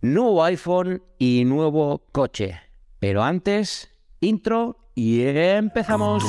nuevo iPhone y nuevo coche. Pero antes, intro y empezamos.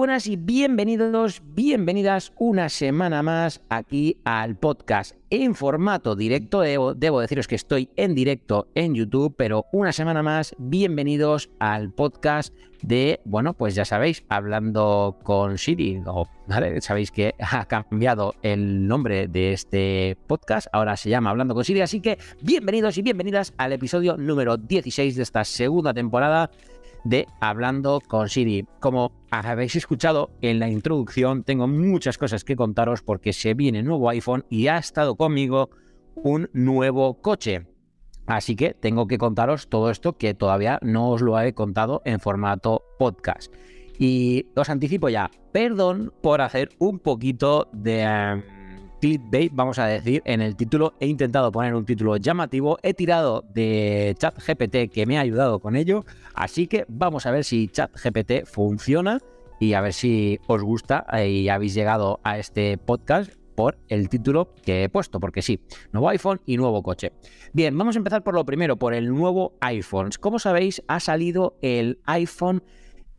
Buenas y bienvenidos, bienvenidas una semana más aquí al podcast en formato directo. Debo, deciros que estoy en directo en YouTube, pero una semana más, bienvenidos al podcast de, bueno, pues ya sabéis, hablando con Siri, ¿vale? Sabéis que ha cambiado el nombre de este podcast, ahora se llama Hablando con Siri, así que bienvenidos y bienvenidas al episodio número 16 de esta segunda temporada de Hablando con Siri. Como habéis escuchado en la introducción, tengo muchas cosas que contaros porque se viene nuevo iPhone y ha estado conmigo un nuevo coche. Así que tengo que contaros todo esto que todavía no os lo he contado en formato podcast. Y os anticipo ya, perdón por hacer un poquito de... Clickbait, vamos a decir, en el título. He intentado poner un título llamativo, he tirado de ChatGPT que me ha ayudado con ello, así que vamos a ver si ChatGPT funciona y a ver si os gusta y habéis llegado a este podcast por el título que he puesto, porque sí, nuevo iPhone y nuevo coche. Bien, vamos a empezar por lo primero, por el nuevo iPhone. Como sabéis, ha salido el iPhone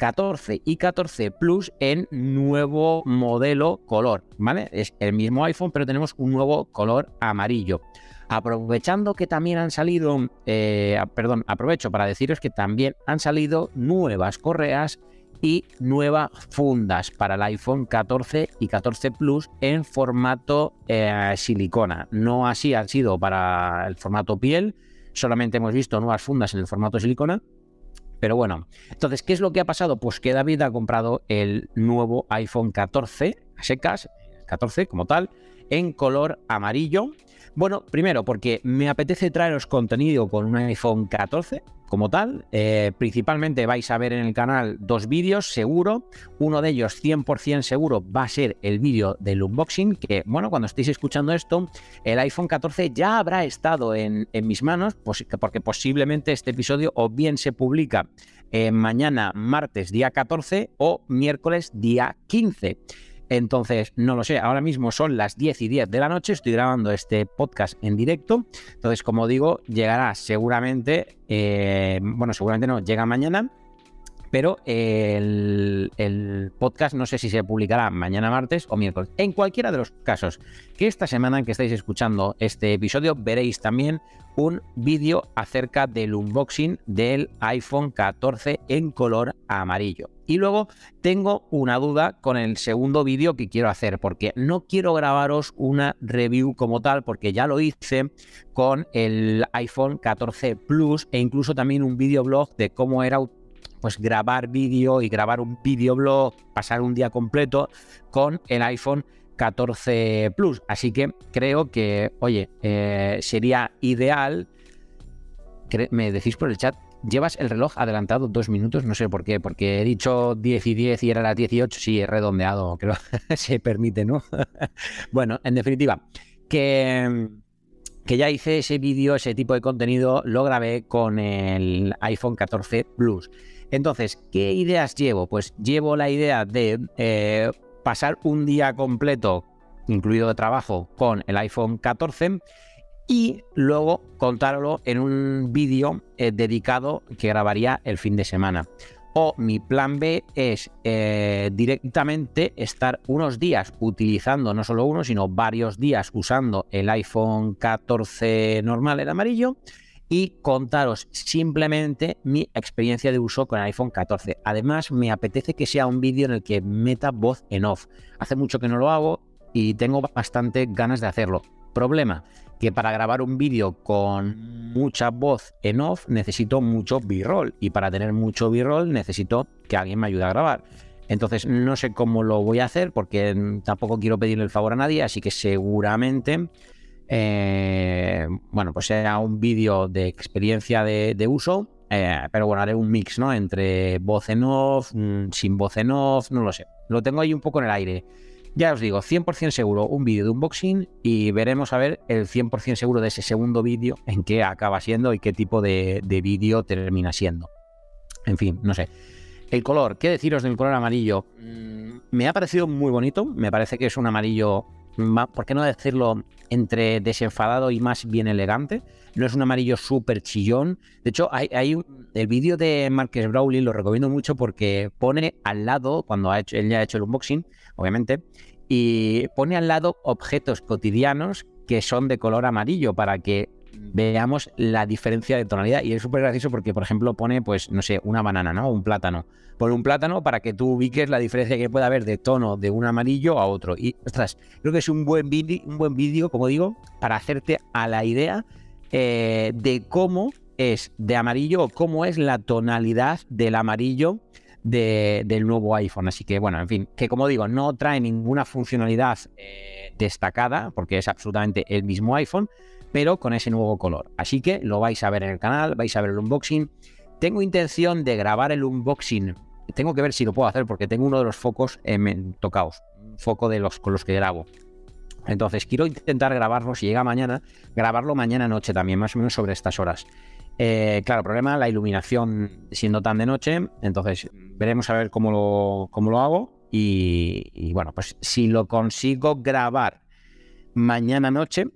14 y 14 Plus en nuevo modelo color, ¿vale? Es el mismo iPhone, pero tenemos un nuevo color amarillo. Aprovechando que también han salido, eh, perdón, aprovecho para deciros que también han salido nuevas correas y nuevas fundas para el iPhone 14 y 14 Plus en formato eh, silicona. No así han sido para el formato piel, solamente hemos visto nuevas fundas en el formato silicona pero bueno, entonces, ¿qué es lo que ha pasado? Pues que David ha comprado el nuevo iPhone 14 a secas, 14 como tal, en color amarillo. Bueno, primero porque me apetece traeros contenido con un iPhone 14 como tal. Eh, principalmente vais a ver en el canal dos vídeos, seguro. Uno de ellos, 100% seguro, va a ser el vídeo del unboxing, que bueno, cuando estéis escuchando esto, el iPhone 14 ya habrá estado en, mis manos, pues, porque posiblemente este episodio o bien se publica eh, mañana martes día 14 o miércoles día 15. Entonces, no lo sé, ahora mismo son las 10 y 10 de la noche, estoy grabando este podcast en directo. Entonces, como digo, llegará seguramente, eh, bueno, seguramente no, llega mañana, pero el, podcast no sé si se publicará mañana martes o miércoles. En cualquiera de los casos, que esta semana que estáis escuchando este episodio veréis también un vídeo acerca del unboxing del iPhone 14 en color amarillo. Y luego tengo una duda con el segundo vídeo que quiero hacer, porque no quiero grabaros una review como tal, porque ya lo hice con el iPhone 14 Plus e incluso también un videoblog de cómo era pues grabar vídeo y grabar un videoblog, pasar un día completo con el iPhone 14 Plus. Así que creo que, oye, eh, sería ideal. Me decís por el chat, llevas el reloj adelantado dos minutos, no sé por qué, porque he dicho 10 y 10 y era las 18, sí, he redondeado, creo se permite, ¿no? bueno, en definitiva, que, que ya hice ese vídeo, ese tipo de contenido, lo grabé con el iPhone 14 Plus. Entonces, ¿qué ideas llevo? Pues llevo la idea de eh, pasar un día completo, incluido de trabajo, con el iPhone 14 y luego contarlo en un vídeo eh, dedicado que grabaría el fin de semana. O mi plan B es eh, directamente estar unos días utilizando, no solo uno, sino varios días usando el iPhone 14 normal, el amarillo, y contaros simplemente mi experiencia de uso con el iPhone 14. Además, me apetece que sea un vídeo en el que meta voz en off. Hace mucho que no lo hago y tengo bastante ganas de hacerlo. Problema, que para grabar un vídeo con mucha voz en off necesito mucho b-roll y para tener mucho b-roll necesito que alguien me ayude a grabar. Entonces no sé cómo lo voy a hacer porque tampoco quiero pedirle el favor a nadie, así que seguramente eh, bueno, pues sea un vídeo de experiencia de, uso, eh, pero bueno, haré un mix, ¿no? Entre voz en off, mm, sin voz en off, no lo sé. Lo tengo ahí un poco en el aire. Ya os digo, 100% seguro un vídeo de unboxing y veremos a ver el 100% seguro de ese segundo vídeo en qué acaba siendo y qué tipo de, de vídeo termina siendo. En fin, no sé. El color, ¿qué deciros del color amarillo? Mm, me ha parecido muy bonito, me parece que es un amarillo, ¿por qué no decirlo entre desenfadado y más bien elegante? No es un amarillo súper chillón. De hecho, hay, el vídeo de Marques Brawley lo recomiendo mucho porque pone al lado, cuando él ya ha hecho el unboxing, obviamente, y pone al lado objetos cotidianos que son de color amarillo para que veamos la diferencia de tonalidad. Y es súper gracioso porque, por ejemplo, pone, pues, no sé, una banana, ¿no? Un plátano. Pone un plátano para que tú ubiques la diferencia que puede haber de tono de un amarillo a otro. Y, ostras, creo que es un buen vídeo, un buen vídeo, como digo, para hacerte a la idea eh, de cómo es de amarillo o cómo es la tonalidad del amarillo del nuevo iPhone. Así que, bueno, en fin, que como digo, no trae ninguna funcionalidad eh, destacada porque es absolutamente el mismo iPhone pero con ese nuevo color. Así que lo vais a ver en el canal, vais a ver el unboxing. Tengo intención de grabar el unboxing. Tengo que ver si lo puedo hacer porque tengo uno de los focos tocados, un foco de los con los que grabo. Entonces quiero intentar grabarlo, si llega mañana, grabarlo mañana noche también, más o menos sobre estas horas. Eh, claro, problema, la iluminación siendo tan de noche, entonces veremos a ver cómo lo, cómo lo hago y, y bueno, pues si lo consigo grabar mañana noche,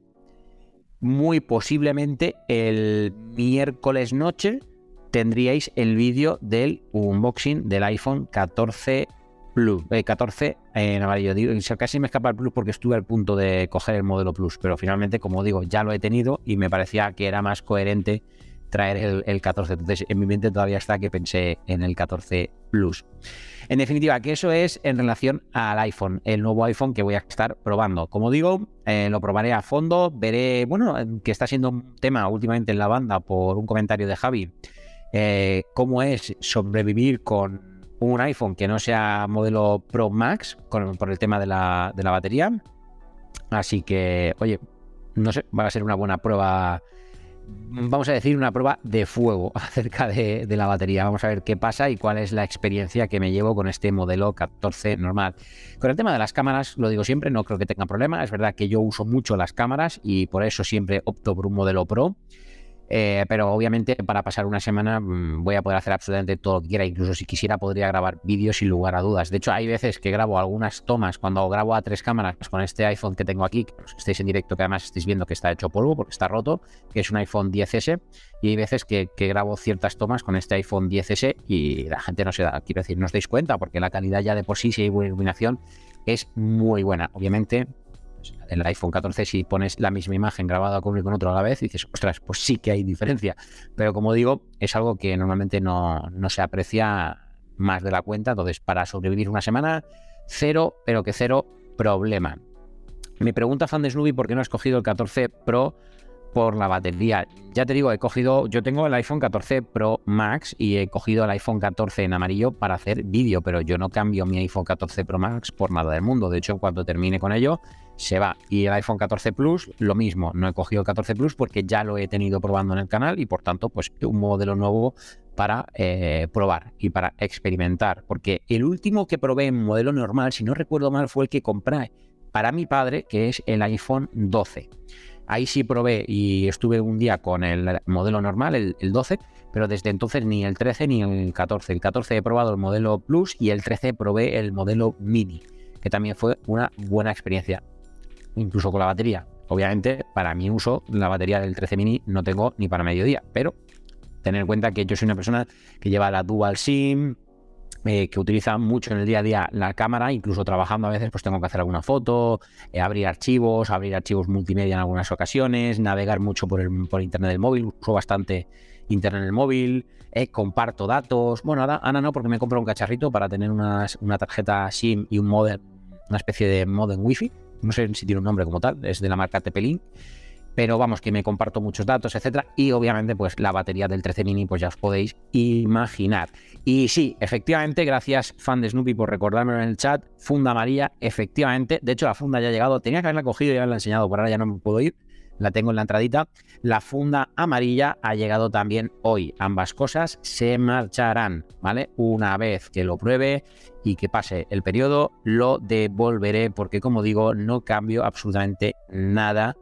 muy posiblemente el miércoles noche tendríais el vídeo del unboxing del iPhone 14 Plus, 14 eh, en amarillo. casi me escapa el Plus porque estuve al punto de coger el modelo Plus, pero finalmente, como digo, ya lo he tenido y me parecía que era más coherente traer el, el 14. Entonces, en mi mente todavía está que pensé en el 14 Plus. En definitiva, que eso es en relación al iPhone, el nuevo iPhone que voy a estar probando. Como digo, eh, lo probaré a fondo, veré, bueno, que está siendo un tema últimamente en la banda por un comentario de Javi, eh, cómo es sobrevivir con un iPhone que no sea modelo Pro Max por el tema de la, de la batería. Así que, oye, no sé, va a ser una buena prueba vamos a decir, una prueba de fuego acerca de, la batería. Vamos a ver qué pasa y cuál es la experiencia que me llevo con este modelo 14 normal. Con el tema de las cámaras, lo digo siempre, no creo que tenga problema. Es verdad que yo uso mucho las cámaras y por eso siempre opto por un modelo Pro. Eh, pero obviamente para pasar una semana mm, voy a poder hacer absolutamente todo lo que quiera. Incluso si quisiera podría grabar vídeos sin lugar a dudas. De hecho, hay veces que grabo algunas tomas cuando grabo a tres cámaras con este iPhone que tengo aquí, que estéis en directo, que además estáis viendo que está hecho polvo porque está roto, que es un iPhone 10S. Y hay veces que, que grabo ciertas tomas con este iPhone 10S y la gente no se da, quiero decir, no os dais cuenta porque la calidad ya de por sí, si hay buena iluminación, es muy buena. Obviamente el iPhone 14 si pones la misma imagen grabada con uno con otro a la vez, dices, ostras, pues sí que hay diferencia. Pero como digo, es algo que normalmente no, se aprecia más de la cuenta. Entonces, para sobrevivir una semana, cero, pero que cero problema. Me pregunta fan de Snoopy por qué no has cogido el 14 Pro por la batería. Ya te digo, he cogido, yo tengo el iPhone 14 Pro Max y he cogido el iPhone 14 en amarillo para hacer vídeo, pero yo no cambio mi iPhone 14 Pro Max por nada del mundo. De hecho, cuando termine con ello, se va. Y el iPhone 14 Plus, lo mismo. No he cogido el 14 Plus porque ya lo he tenido probando en el canal y por tanto, pues un modelo nuevo para eh, probar y para experimentar. Porque el último que probé en modelo normal, si no recuerdo mal, fue el que compré para mi padre, que es el iPhone 12. Ahí sí probé y estuve un día con el modelo normal, el, 12, pero desde entonces ni el 13 ni el 14. El 14 he probado el modelo Plus y el 13 probé el modelo Mini, que también fue una buena experiencia, incluso con la batería. Obviamente, para mi uso, la batería del 13 Mini no tengo ni para mediodía, pero tener en cuenta que yo soy una persona que lleva la Dual SIM, eh, que utiliza mucho en el día a día la cámara, incluso trabajando a veces pues tengo que hacer alguna foto, eh, abrir archivos, abrir archivos multimedia en algunas ocasiones, navegar mucho por, el, por internet del móvil, uso bastante internet en el móvil, eh, comparto datos. Bueno, ahora, Ana no, porque me compro un cacharrito para tener una, una tarjeta SIM y un modem, una especie de modem wifi. No sé si tiene un nombre como tal, es de la marca Tepelin pero vamos, que me comparto muchos datos, etcétera, y obviamente, pues la batería del 13 mini, pues ya os podéis imaginar. Y sí, efectivamente, gracias, fan de Snoopy, por recordármelo en el chat. Funda María, efectivamente, de hecho, la funda ya ha llegado, tenía que haberla cogido y haberla enseñado, por ahora ya no me puedo ir, la tengo en la entradita. La funda amarilla ha llegado también hoy. Ambas cosas se marcharán, ¿vale? Una vez que lo pruebe y que pase el periodo, lo devolveré porque como digo, no cambio absolutamente nada,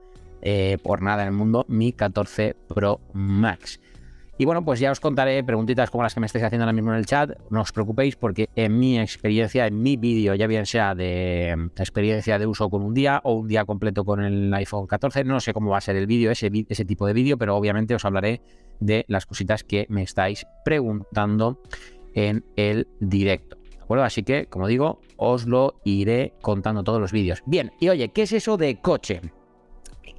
eh, por nada en el mundo, mi 14 Pro Max. Y bueno, pues ya os contaré preguntitas como las que me estáis haciendo ahora mismo en el chat. No os preocupéis porque en mi experiencia, en mi vídeo, ya bien sea de mm, experiencia de uso con un día o un día completo con el iPhone 14, no sé cómo va a ser el vídeo, ese, tipo de vídeo, pero obviamente os hablaré de las cositas que me estáis preguntando en el directo. ¿De acuerdo? Así que, como digo, os lo iré contando todos los vídeos. Bien, y oye, ¿qué es eso de coche?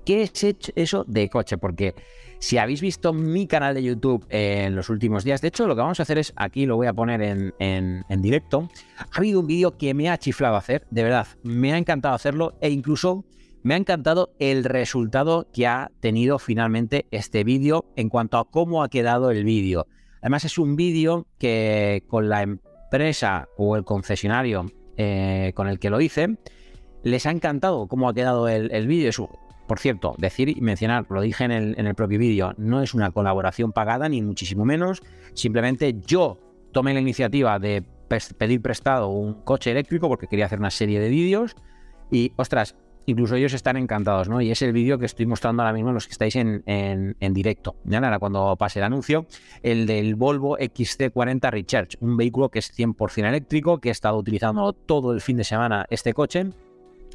¿Qué es eso de coche? Porque si habéis visto mi canal de YouTube en los últimos días, de hecho lo que vamos a hacer es, aquí lo voy a poner en, directo, ha habido un vídeo que me ha chiflado hacer, de verdad, me ha encantado hacerlo e incluso me ha encantado el resultado que ha tenido finalmente este vídeo en cuanto a cómo ha quedado el vídeo. Además es un vídeo que con la empresa o el concesionario eh, con el que lo hice, les ha encantado cómo ha quedado el, el vídeo. Por cierto, decir y mencionar, lo dije en el, propio vídeo, no es una colaboración pagada, ni muchísimo menos. Simplemente yo tomé la iniciativa de pedir prestado un coche eléctrico porque quería hacer una serie de vídeos. Y, ostras, incluso ellos están encantados, ¿no? Y es el vídeo que estoy mostrando ahora mismo los que estáis en, directo. Ya ahora cuando pase el anuncio, el del Volvo XC40 Recharge, un vehículo que es 100% eléctrico, que he estado utilizando todo el fin de semana este coche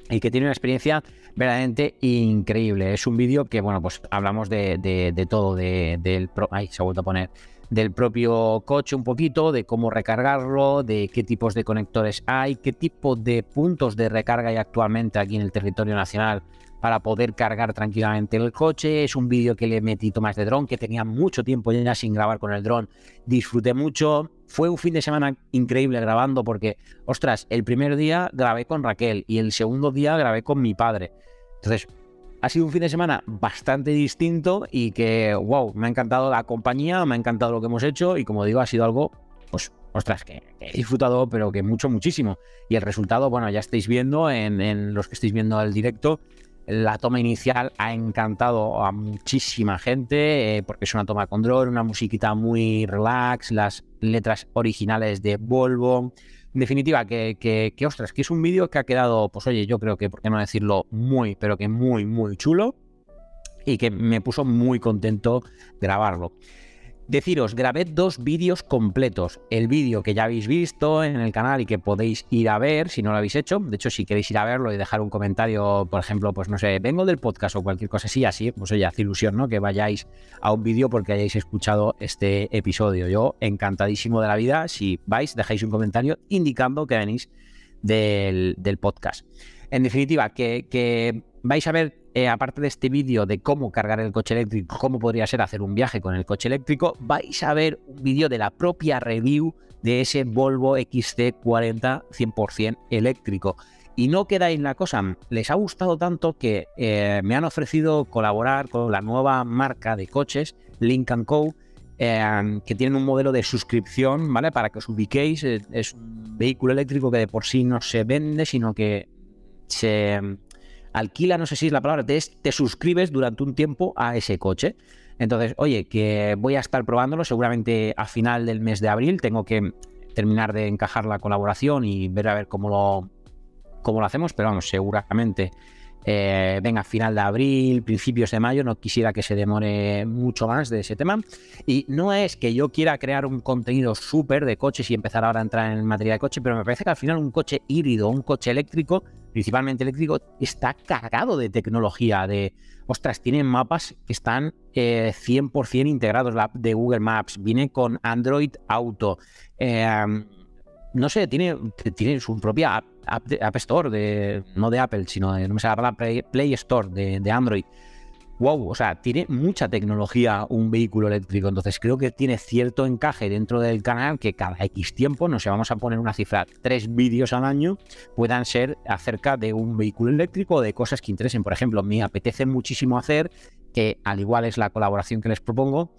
y que tiene una experiencia verdaderamente increíble. Es un vídeo que, bueno, pues hablamos de, todo, de, del... Ay, se ha vuelto a poner del propio coche un poquito, de cómo recargarlo, de qué tipos de conectores hay, qué tipo de puntos de recarga hay actualmente aquí en el territorio nacional para poder cargar tranquilamente el coche. Es un vídeo que le metí tomas de dron, que tenía mucho tiempo ya sin grabar con el dron. Disfruté mucho. Fue un fin de semana increíble grabando porque, ostras, el primer día grabé con Raquel y el segundo día grabé con mi padre. Entonces, ha sido un fin de semana bastante distinto y que, wow, me ha encantado la compañía, me ha encantado lo que hemos hecho y como digo, ha sido algo, pues, ostras, que, he disfrutado, pero que mucho, muchísimo. Y el resultado, bueno, ya estáis viendo en, en los que estáis viendo el directo, la toma inicial ha encantado a muchísima gente eh, porque es una toma con drone, una musiquita muy relax, las letras originales de Volvo. En definitiva, que, que, que ostras, que es un vídeo que ha quedado, pues oye, yo creo que, por qué no decirlo, muy, pero que muy, muy chulo y que me puso muy contento grabarlo. Deciros, grabé dos vídeos completos. El vídeo que ya habéis visto en el canal y que podéis ir a ver si no lo habéis hecho. De hecho, si queréis ir a verlo y dejar un comentario, por ejemplo, pues no sé, vengo del podcast o cualquier cosa así, así, pues oye, hace ilusión, ¿no? Que vayáis a un vídeo porque hayáis escuchado este episodio. Yo encantadísimo de la vida. Si vais, dejáis un comentario indicando que venís del, podcast. En definitiva, que, que vais a ver eh, aparte de este vídeo de cómo cargar el coche eléctrico, cómo podría ser hacer un viaje con el coche eléctrico, vais a ver un vídeo de la propia review de ese Volvo XC40 100% eléctrico. Y no queda ahí la cosa, les ha gustado tanto que eh, me han ofrecido colaborar con la nueva marca de coches, Link Co., eh, que tienen un modelo de suscripción, ¿vale? Para que os ubiquéis, es un vehículo eléctrico que de por sí no se vende, sino que se alquila, no sé si es la palabra, te, te suscribes durante un tiempo a ese coche. Entonces, oye, que voy a estar probándolo seguramente a final del mes de abril. Tengo que terminar de encajar la colaboración y ver a ver cómo lo, cómo lo hacemos, pero vamos, seguramente eh, venga, final de abril, principios de mayo, no quisiera que se demore mucho más de ese tema. Y no es que yo quiera crear un contenido súper de coches y empezar ahora a entrar en materia de coche, pero me parece que al final un coche híbrido, un coche eléctrico, principalmente eléctrico, está cargado de tecnología, de, ostras, tiene mapas que están 100% eh, integrados, la de Google Maps, viene con Android Auto. Eh, no sé, tiene, tiene su propia app, Store, de, no de Apple, sino de, no me la Play, Store de, Android. Wow, o sea, tiene mucha tecnología un vehículo eléctrico, entonces creo que tiene cierto encaje dentro del canal que cada X tiempo, no sé, vamos a poner una cifra, tres vídeos al año puedan ser acerca de un vehículo eléctrico o de cosas que interesen. Por ejemplo, me apetece muchísimo hacer, que al igual es la colaboración que les propongo,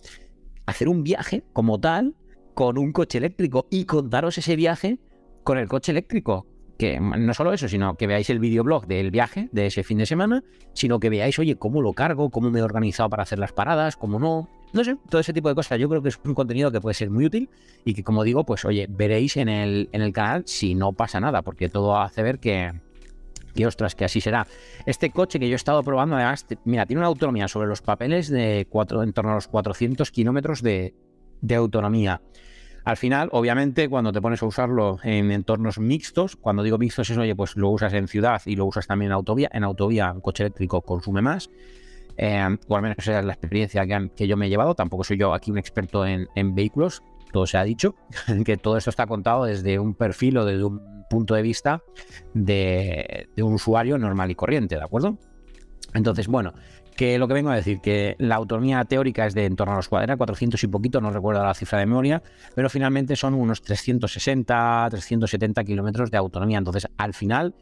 hacer un viaje como tal con un coche eléctrico y contaros ese viaje con el coche eléctrico. que no solo eso, sino que veáis el videoblog del viaje de ese fin de semana, sino que veáis, oye, cómo lo cargo, cómo me he organizado para hacer las paradas, cómo no. No sé, todo ese tipo de cosas. Yo creo que es un contenido que puede ser muy útil y que, como digo, pues oye, veréis en el, en el canal si no pasa nada, porque todo hace ver que, que ostras, que así será. Este coche que yo he estado probando, además, mira, tiene una autonomía sobre los papeles de cuatro, en torno a los 400 kilómetros de, de autonomía. Al final, obviamente, cuando te pones a usarlo en entornos mixtos, cuando digo mixtos es, oye, pues lo usas en ciudad y lo usas también en autovía. En autovía, un coche eléctrico consume más. Eh, o al menos esa es la experiencia que, yo me he llevado. Tampoco soy yo aquí un experto en, vehículos. Todo se ha dicho, que todo esto está contado desde un perfil o desde un punto de vista de, de un usuario normal y corriente, ¿de acuerdo? Entonces, bueno, que lo que vengo a decir, que la autonomía teórica es de en torno a los 400 y poquito, no recuerdo la cifra de memoria, pero finalmente son unos 360, 370 kilómetros de autonomía. Entonces, al final,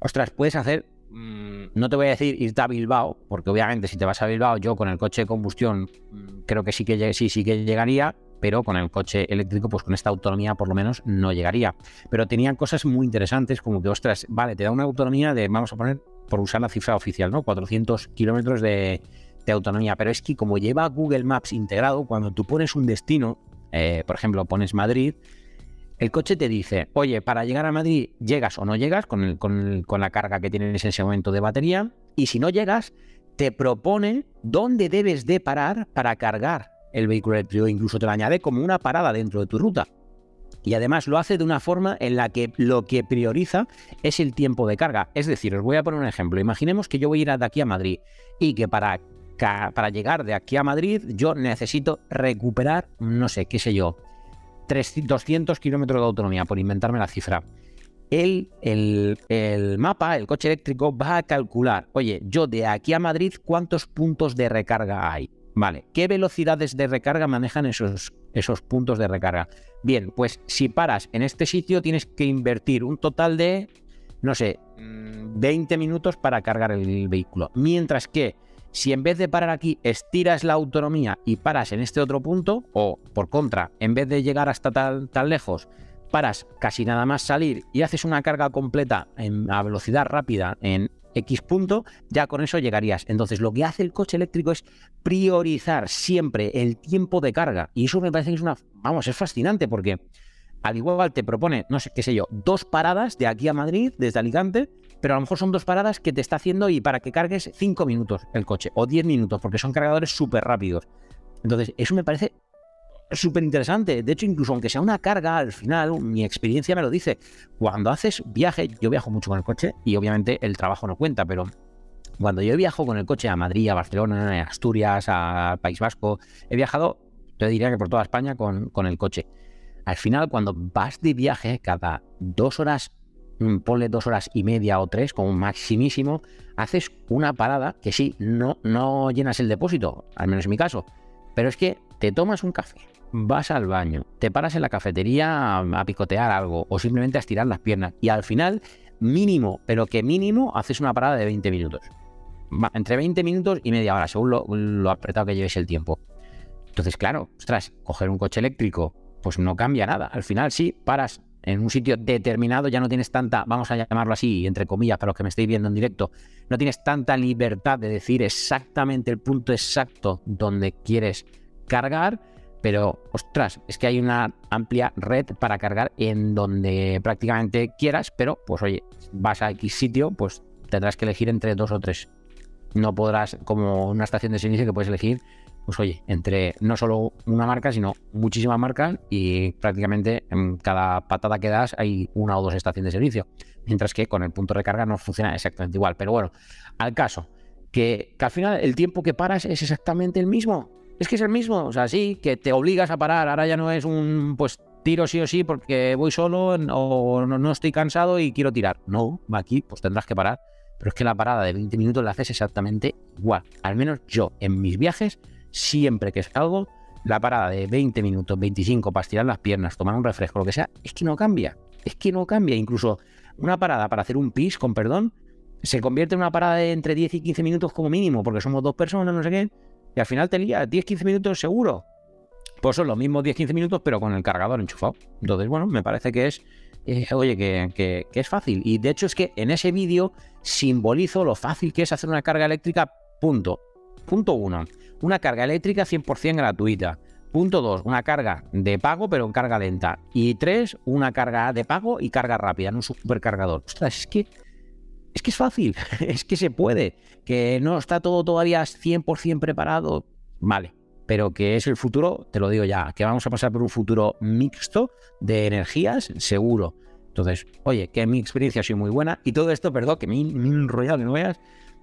ostras, puedes hacer, mm, no te voy a decir irte a Bilbao, porque obviamente si te vas a Bilbao, yo con el coche de combustión mm, creo que sí que sí, sí que llegaría, pero con el coche eléctrico, pues con esta autonomía por lo menos no llegaría. Pero tenían cosas muy interesantes, como que, ostras, vale, te da una autonomía de, vamos a poner por usar la cifra oficial, ¿no? 400 kilómetros de, autonomía. Pero es que como lleva Google Maps integrado, cuando tú pones un destino, eh, por ejemplo, pones Madrid, el coche te dice, oye, para llegar a Madrid llegas o no llegas con, con, la carga que tienes en ese momento de batería, y si no llegas, te propone dónde debes de parar para cargar el vehículo eléctrico, incluso te lo añade como una parada dentro de tu ruta. Y además lo hace de una forma en la que lo que prioriza es el tiempo de carga. Es decir, os voy a poner un ejemplo. Imaginemos que yo voy a ir de aquí a Madrid y que para, para llegar de aquí a Madrid yo necesito recuperar, no sé, qué sé yo, 300, 200 kilómetros de autonomía, por inventarme la cifra. El, el, el, mapa, el coche eléctrico, va a calcular, oye, yo de aquí a Madrid, ¿cuántos puntos de recarga hay? Vale, ¿qué velocidades de recarga manejan esos, puntos de recarga? Bien, pues si paras en este sitio tienes que invertir un total de, no sé, 20 mm, minutos para cargar el vehículo. Mientras que si en vez de parar aquí estiras la autonomía y paras en este otro punto, o por contra, en vez de llegar hasta tan, tan lejos, paras casi nada más salir y haces una carga completa en, a velocidad rápida en X punto, ya con eso llegarías. Entonces, lo que hace el coche eléctrico es priorizar siempre el tiempo de carga. Y eso me parece que es una. Vamos, es fascinante porque al igual te propone, no sé qué sé yo, dos paradas de aquí a Madrid, desde Alicante, pero a lo mejor son dos paradas que te está haciendo y para que cargues cinco minutos el coche o 10 minutos, porque son cargadores súper rápidos. Entonces, eso me parece súper interesante. De hecho, incluso aunque sea una carga, al final, mi experiencia me lo dice. Cuando haces viaje, yo viajo mucho con el coche y obviamente el trabajo no cuenta, pero cuando yo viajo con el coche a Madrid, a Barcelona, a Asturias, al País Vasco, he viajado, te diría que por toda España con, con el coche. Al final, cuando vas de viaje, cada dos horas, mm, ponle dos horas y media o tres, como maximísimo, haces una parada que sí, no, no llenas el depósito, al menos en mi caso, pero es que te tomas un café, vas al baño, te paras en la cafetería a, picotear algo o simplemente a estirar las piernas y al final, mínimo, pero que mínimo, haces una parada de 20 minutos. entre 20 minutos y media hora, según lo, apretado que lleves el tiempo. Entonces, claro, ostras, coger un coche eléctrico, pues no cambia nada. Al final, sí, paras en un sitio determinado, ya no tienes tanta, vamos a llamarlo así, entre comillas, para los que me estéis viendo en directo, no tienes tanta libertad de decir exactamente el punto exacto donde quieres cargar, pero ostras, es que hay una amplia red para cargar en donde prácticamente quieras, pero pues oye, vas a X sitio, pues tendrás que elegir entre dos o tres. No podrás, como una estación de servicio que puedes elegir, pues oye, entre no solo una marca, sino muchísimas marcas y prácticamente en cada patada que das hay una o dos estaciones de servicio. Mientras que con el punto de carga no funciona exactamente igual. Pero bueno, al caso, que, que al final el tiempo que paras es exactamente el mismo es que es el mismo, o sea, sí, que te obligas a parar, ahora ya no es un, pues tiro sí o sí porque voy solo o no, estoy cansado y quiero tirar. No, aquí pues tendrás que parar. Pero es que la parada de 20 minutos la haces exactamente igual. Al menos yo en mis viajes, siempre que salgo, la parada de 20 minutos, 25 para estirar las piernas, tomar un refresco, lo que sea, es que no cambia. Es que no cambia. Incluso una parada para hacer un pis, con perdón, se convierte en una parada de entre 10 y 15 minutos como mínimo, porque somos dos personas, no sé qué y al final te lía 10-15 minutos seguro. Pues son los mismos 10-15 minutos, pero con el cargador enchufado. Entonces, bueno, me parece que es eh, oye, que, es fácil. Y de hecho es que en ese vídeo simbolizo lo fácil que es hacer una carga eléctrica, punto. Punto uno, una carga eléctrica 100% gratuita. Punto dos, una carga de pago, pero en carga lenta. Y tres, una carga de pago y carga rápida, en un supercargador. Ostras, es que es que es fácil, es que se puede, que no está todo todavía 100% preparado, vale, pero que es el futuro, te lo digo ya, que vamos a pasar por un futuro mixto de energías, seguro. Entonces, oye, que mi experiencia ha sido muy buena y todo esto, perdón, que me, he enrollado, que no veas,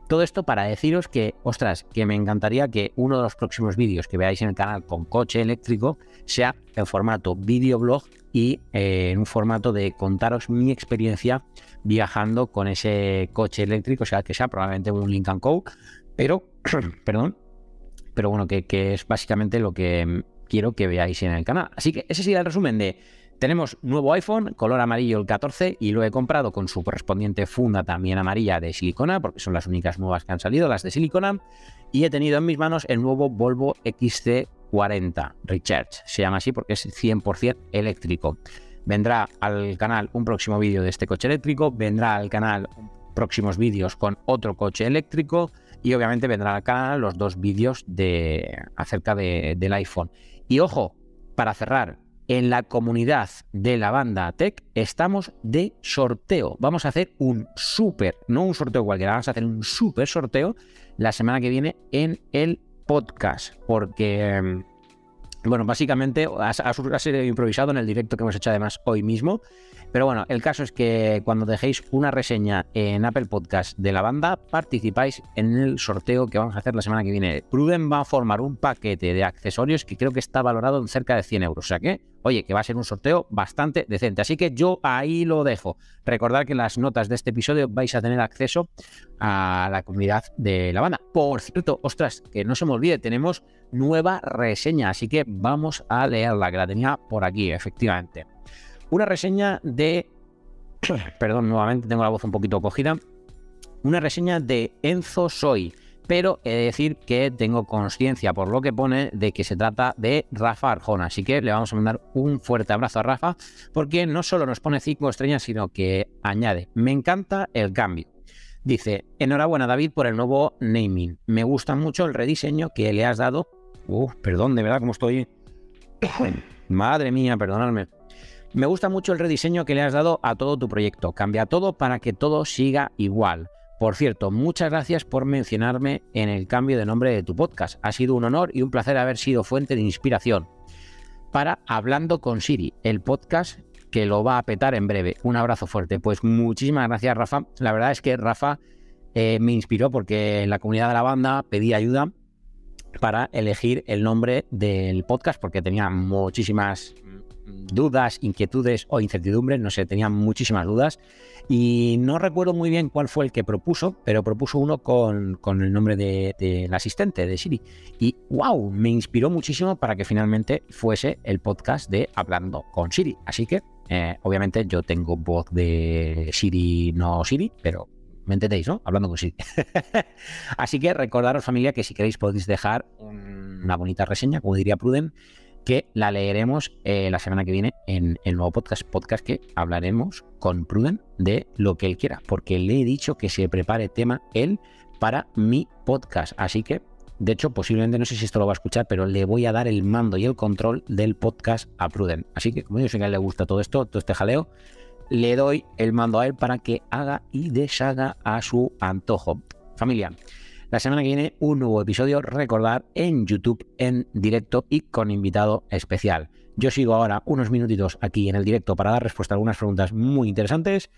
todo esto para deciros que, ostras, que me encantaría que uno de los próximos vídeos que veáis en el canal con coche eléctrico sea en formato videoblog y eh, en un formato de contaros mi experiencia viajando con ese coche eléctrico, o sea, que sea probablemente un Lincoln Co, pero, perdón, pero bueno, que, es básicamente lo que quiero que veáis en el canal. Así que ese sería el resumen de tenemos nuevo iPhone, color amarillo el 14, y lo he comprado con su correspondiente funda también amarilla de silicona, porque son las únicas nuevas que han salido, las de silicona. Y he tenido en mis manos el nuevo Volvo XC40 Recharge. Se llama así porque es 100% eléctrico. Vendrá al canal un próximo vídeo de este coche eléctrico, vendrá al canal próximos vídeos con otro coche eléctrico y obviamente vendrán al canal los dos vídeos de, acerca del iPhone. Y ojo, para cerrar, en la comunidad de la banda Tech estamos de sorteo. Vamos a hacer un súper, no un sorteo cualquiera, vamos a hacer un súper sorteo la semana que viene en el podcast, porque em, bueno, básicamente ha, sido improvisado en el directo que hemos hecho además hoy mismo. Pero bueno, el caso es que cuando dejéis una reseña en Apple Podcast de la banda, participáis en el sorteo que vamos a hacer la semana que viene. Pruden va a formar un paquete de accesorios que creo que está valorado en cerca de 100 euros. O sea que, oye, que va a ser un sorteo bastante decente. Así que yo ahí lo dejo. Recordad que en las notas de este episodio vais a tener acceso a la comunidad de la banda. Por cierto, ostras, que no se me olvide, tenemos nueva reseña. Así que vamos a leerla, que la tenía por aquí, efectivamente. Una reseña de... Perdón, nuevamente tengo la voz un poquito cogida. Una reseña de Enzo Soy. Pero he de decir que tengo conciencia por lo que pone de que se trata de Rafa Arjona. Así que le vamos a mandar un fuerte abrazo a Rafa porque no solo nos pone 5 estrellas, sino que añade, me encanta el cambio. Dice, enhorabuena David por el nuevo naming. Me gusta mucho el rediseño que le has dado Uf, perdón, de verdad, cómo estoy. Madre mía, perdonadme. Me gusta mucho el rediseño que le has dado a todo tu proyecto. Cambia todo para que todo siga igual. Por cierto, muchas gracias por mencionarme en el cambio de nombre de tu podcast. Ha sido un honor y un placer haber sido fuente de inspiración para Hablando con Siri, el podcast que lo va a petar en breve. Un abrazo fuerte. Pues muchísimas gracias, Rafa. La verdad es que Rafa eh, me inspiró porque en la comunidad de la banda pedí ayuda para elegir el nombre del podcast porque tenía muchísimas dudas, inquietudes o incertidumbres, no sé, tenía muchísimas dudas y no recuerdo muy bien cuál fue el que propuso, pero propuso uno con, el nombre del de, asistente de Siri y wow, me inspiró muchísimo para que finalmente fuese el podcast de Hablando con Siri. Así que, eh, obviamente, yo tengo voz de Siri, no Siri, pero ¿Me entendéis, no? Hablando con sí. Así que recordaros, familia, que si queréis podéis dejar una bonita reseña, como diría Pruden, que la leeremos eh, la semana que viene en el nuevo podcast, podcast que hablaremos con Pruden de lo que él quiera, porque le he dicho que se prepare tema él para mi podcast. Así que, de hecho, posiblemente no sé si esto lo va a escuchar, pero le voy a dar el mando y el control del podcast a Pruden. Así que, como yo sé que a él le gusta todo esto, todo este jaleo, le doy el mando a él para que haga y deshaga a su antojo. Familia, la semana que viene un nuevo episodio, recordar, en YouTube en directo y con invitado especial. Yo sigo ahora unos minutitos aquí en el directo para dar respuesta a algunas preguntas muy interesantes.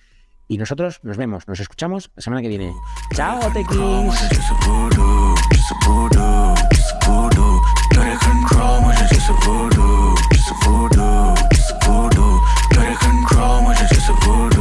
Y nosotros nos vemos, nos escuchamos la semana que viene. ¡Chao, Tequis! control, much just a avoid